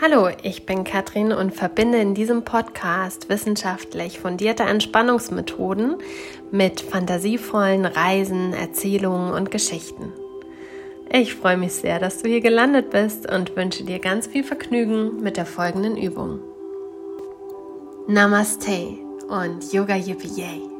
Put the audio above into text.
Hallo, ich bin Katrin und verbinde in diesem Podcast wissenschaftlich fundierte Entspannungsmethoden mit fantasievollen Reisen, Erzählungen und Geschichten. Ich freue mich sehr, dass du hier gelandet bist und wünsche dir ganz viel Vergnügen mit der folgenden Übung. Namaste und Yoga Yippee Yay.